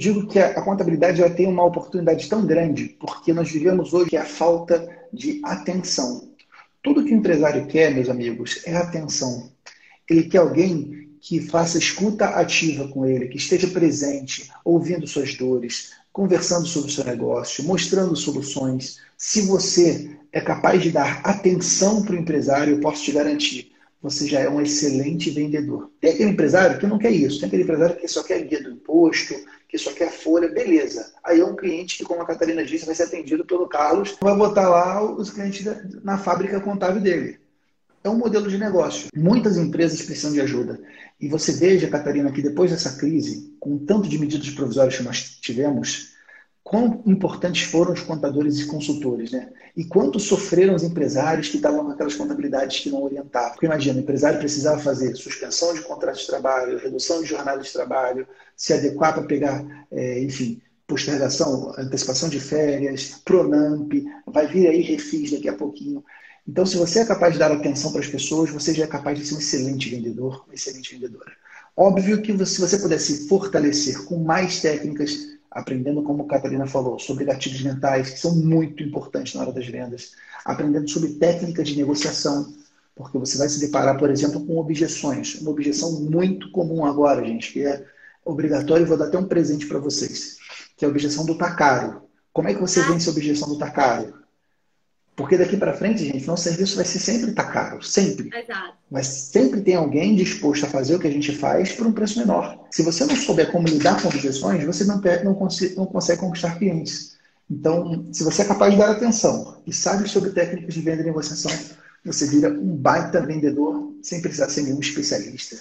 digo que a, contabilidade ela tem uma oportunidade tão grande porque nós vivemos hoje a falta de atenção. Tudo que o empresário quer, meus amigos, é atenção. Ele quer alguém que faça escuta ativa com ele, que esteja presente, ouvindo suas dores, conversando sobre o seu negócio, mostrando soluções. Se você é capaz de dar atenção para o empresário, eu posso te garantir, você já é um excelente vendedor. Tem aquele empresário que não quer isso, tem aquele empresário que só quer guia do imposto, que só quer folha, beleza. Aí é um cliente que, como a Catarina disse, vai ser atendido pelo Carlos, vai botar lá os clientes na fábrica contábil dele. É um modelo de negócio. Muitas empresas precisam de ajuda. E você veja, Catarina, que depois dessa crise, com o tanto de medidas provisórias que nós tivemos, quão importantes foram os contadores e consultores, né? E quanto sofreram os empresários que estavam com aquelas contabilidades que não orientavam. Porque imagina, o empresário precisava fazer suspensão de contratos de trabalho, redução de jornada de trabalho, se adequar para pegar, é, enfim, postergação, antecipação de férias, Pronamp, vai vir aí refis daqui a pouquinho. Então, se você é capaz de dar atenção para as pessoas, você já é capaz de ser um excelente vendedor, uma excelente vendedora. Óbvio que se você puder se fortalecer com mais técnicas, aprendendo, como a Catarina falou, sobre gatilhos mentais, que são muito importantes na hora das vendas, aprendendo sobre técnicas de negociação, porque você vai se deparar, por exemplo, com objeções. Uma objeção muito comum agora, gente, que é obrigatório, vou dar até um presente para vocês, que é a objeção do tá caro. Como é que você vence a objeção do tá caro? Porque daqui para frente, gente, nosso serviço vai ser sempre tá caro, sempre. Exato. Mas sempre tem alguém disposto a fazer o que a gente faz por um preço menor. Se você não souber como lidar com objeções, você não, não, consegue, não consegue conquistar clientes. Então, se você é capaz de dar atenção e sabe sobre técnicas de venda e negociação, você vira um baita vendedor sem precisar ser nenhum especialista.